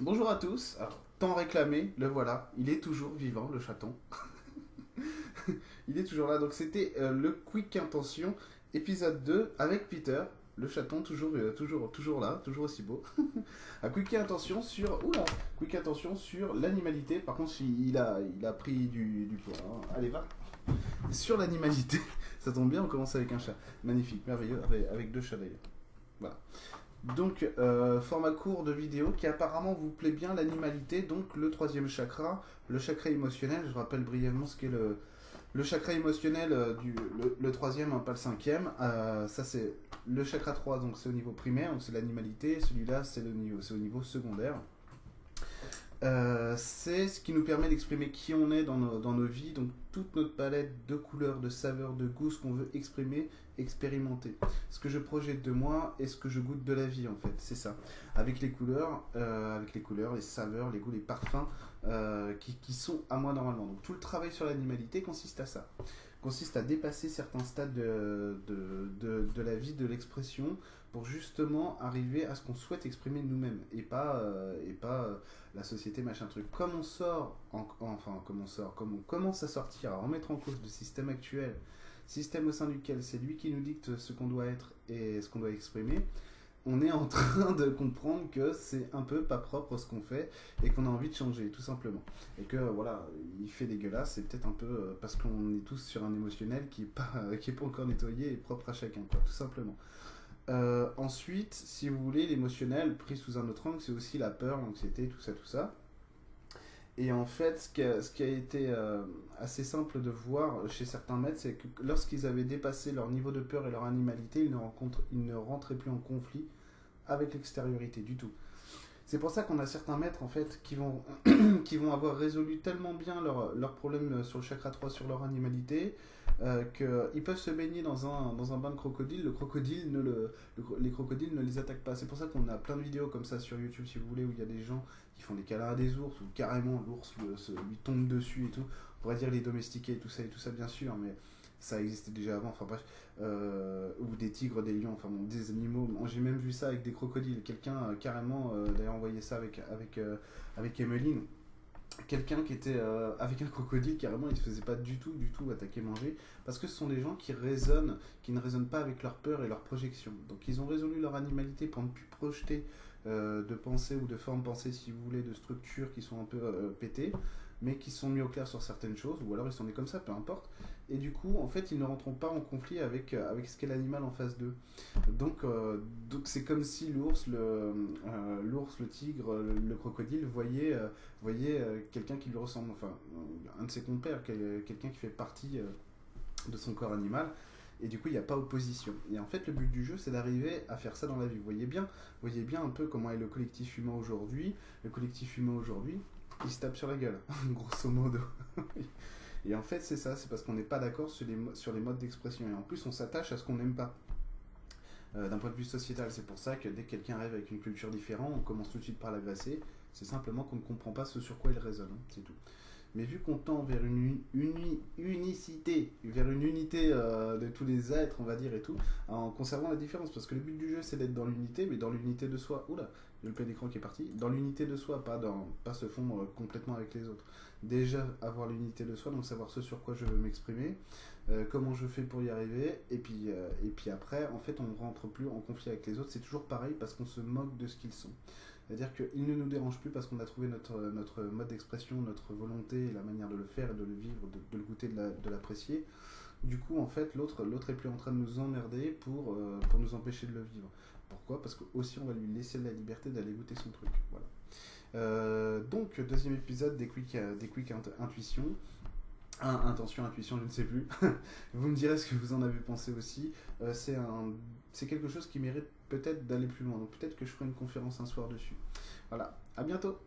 Bonjour à tous. Alors, tant réclamé, le voilà. Il est toujours vivant, le chaton. il est toujours là. Donc, c'était euh, le Quick Intention, épisode 2, avec Peter. Le chaton, toujours, euh, toujours, toujours là, toujours aussi beau. à Quick Intention sur. Quick sur l'animalité. Par contre, il a, il a pris du, du poids. hein. Allez, va. Sur l'animalité. Ça tombe bien, on commence avec un chat. Magnifique, merveilleux. Avec deux chats d'ailleurs. Voilà. Donc, euh, format court de vidéo qui apparemment vous plaît bien, l'animalité, donc le troisième chakra, le chakra émotionnel. Je rappelle brièvement ce qu'est le, le chakra émotionnel, euh, du, le, troisième, hein, pas le cinquième. Euh, ça, c'est le chakra 3, donc c'est au niveau primaire, donc c'est l'animalité. Celui-là, c'est au niveau secondaire. Euh, c'est ce qui nous permet d'exprimer qui on est dans nos, vies, donc toute notre palette de couleurs, de saveurs, de goûts, ce qu'on veut exprimer, expérimenter. Ce que je projette de moi et ce que je goûte de la vie en fait, c'est ça. Avec les couleurs, euh, avec les couleurs, les saveurs, les goûts, les parfums euh, qui sont à moi normalement. Donc tout le travail sur l'animalité consiste à ça. Consiste à dépasser certains stades de, de, de, la vie, de l'expression, pour justement arriver à ce qu'on souhaite exprimer nous-mêmes et pas, euh, et pas euh, la société machin truc. Comme on sort, en- enfin comme on sort, comme on commence à sortir, à remettre en cause le système actuel, système au sein duquel c'est lui qui nous dicte ce qu'on doit être et ce qu'on doit exprimer, on est en train de comprendre que c'est un peu pas propre ce qu'on fait et qu'on a envie de changer tout simplement. Et que voilà, il fait dégueulasse, c'est peut-être un peu euh, parce qu'on est tous sur un émotionnel qui est pas, est pas encore nettoyé et propre à chacun, tout simplement. Euh, ensuite, si vous voulez, l'émotionnel pris sous un autre angle, c'est aussi la peur, l'anxiété, tout ça, tout ça. Et en fait, ce qui a, été euh, assez simple de voir chez certains maîtres, c'est que lorsqu'ils avaient dépassé leur niveau de peur et leur animalité, ils ne, rentraient plus en conflit avec l'extériorité du tout. C'est pour ça qu'on a certains maîtres en fait qui vont, avoir résolu tellement bien leurs leur problèmes sur le chakra 3, sur leur animalité, euh, qu'ils peuvent se baigner dans un, dans un bain de crocodile. Le crocodile ne le, les crocodiles ne les attaquent pas. C'est pour ça qu'on a plein de vidéos comme ça sur YouTube, si vous voulez, où il y a des gens qui font des câlins à des ours, ou carrément l'ours lui tombe dessus et tout. On pourrait dire les domestiquer et tout ça et tout ça, bien sûr, mais ça existait déjà avant. Enfin bref, Euh, ou des tigres, des lions, enfin bon, des animaux. J'ai même vu ça avec des crocodiles. Quelqu'un euh, carrément, euh, d'ailleurs, envoyé ça avec avec avec Emeline. Quelqu'un qui était euh, avec un crocodile, carrément, il ne se faisait pas du tout, du tout attaquer, manger, parce que ce sont des gens qui raisonnent, qui ne raisonnent pas avec leur peur et leur projection. Donc ils ont résolu leur animalité pour ne plus projeter euh, de pensée ou de forme pensée, si vous voulez, de structures qui sont un peu euh, pétées, mais qui sont mis au clair sur certaines choses, ou alors ils sont nés comme ça, peu importe. Et du coup, en fait, ils ne rentrent pas en conflit avec, euh, avec ce qu'est l'animal en face d'eux. Donc, euh, donc c'est comme si l'ours, le, euh, le tigre, le, le crocodile voyait, voyait quelqu'un qui lui ressemble, enfin, un de ses compères, quel- quelqu'un qui fait partie de son corps animal. Et du coup, il n'y a pas opposition. Et en fait, le but du jeu, c'est d'arriver à faire ça dans la vie. Vous voyez bien, vous voyez bien un peu comment est le collectif humain aujourd'hui. Le collectif humain aujourd'hui, il se tape sur la gueule, grosso modo. Et en fait, c'est ça, c'est parce qu'on n'est pas d'accord sur les, modes d'expression. Et en plus, on s'attache à ce qu'on n'aime pas. Euh, D'un point de vue sociétal, c'est pour ça que dès que quelqu'un arrive avec une culture différente, on commence tout de suite par l'agresser. C'est simplement qu'on ne comprend pas ce sur quoi il raisonne, hein, c'est tout. Mais vu qu'on tend vers une uni- unicité, vers une unité euh, de tous les êtres, on va dire, et tout, en conservant la différence, parce que le but du jeu c'est d'être dans l'unité, mais dans l'unité de soi. Oula, le plein d'écran qui est parti. Dans l'unité de soi, pas, dans, pas se fondre complètement avec les autres. Déjà avoir l'unité de soi, donc savoir ce sur quoi je veux m'exprimer, euh, comment je fais pour y arriver, et puis, euh, et puis après, en fait, on rentre plus en conflit avec les autres. C'est toujours pareil parce qu'on se moque de ce qu'ils sont. C'est-à-dire qu'ils ne nous dérangent plus parce qu'on a trouvé notre, notre mode d'expression, notre volonté, la manière de le faire, et de le vivre, de, le goûter, de la- de l'apprécier. Du coup, en fait, l'autre l'autre est plus en train de nous emmerder pour, euh, nous empêcher de le vivre. Pourquoi? Parce que aussi on va lui laisser la liberté d'aller goûter son truc. Voilà. Euh, donc, deuxième épisode des Quick, euh, des quick Un, intention, intuition, je ne sais plus. vous me direz ce que vous en avez pensé aussi. Euh, c'est c'est quelque chose qui mérite peut-être d'aller plus loin. Donc peut-être que je ferai une conférence un soir dessus. Voilà. À bientôt.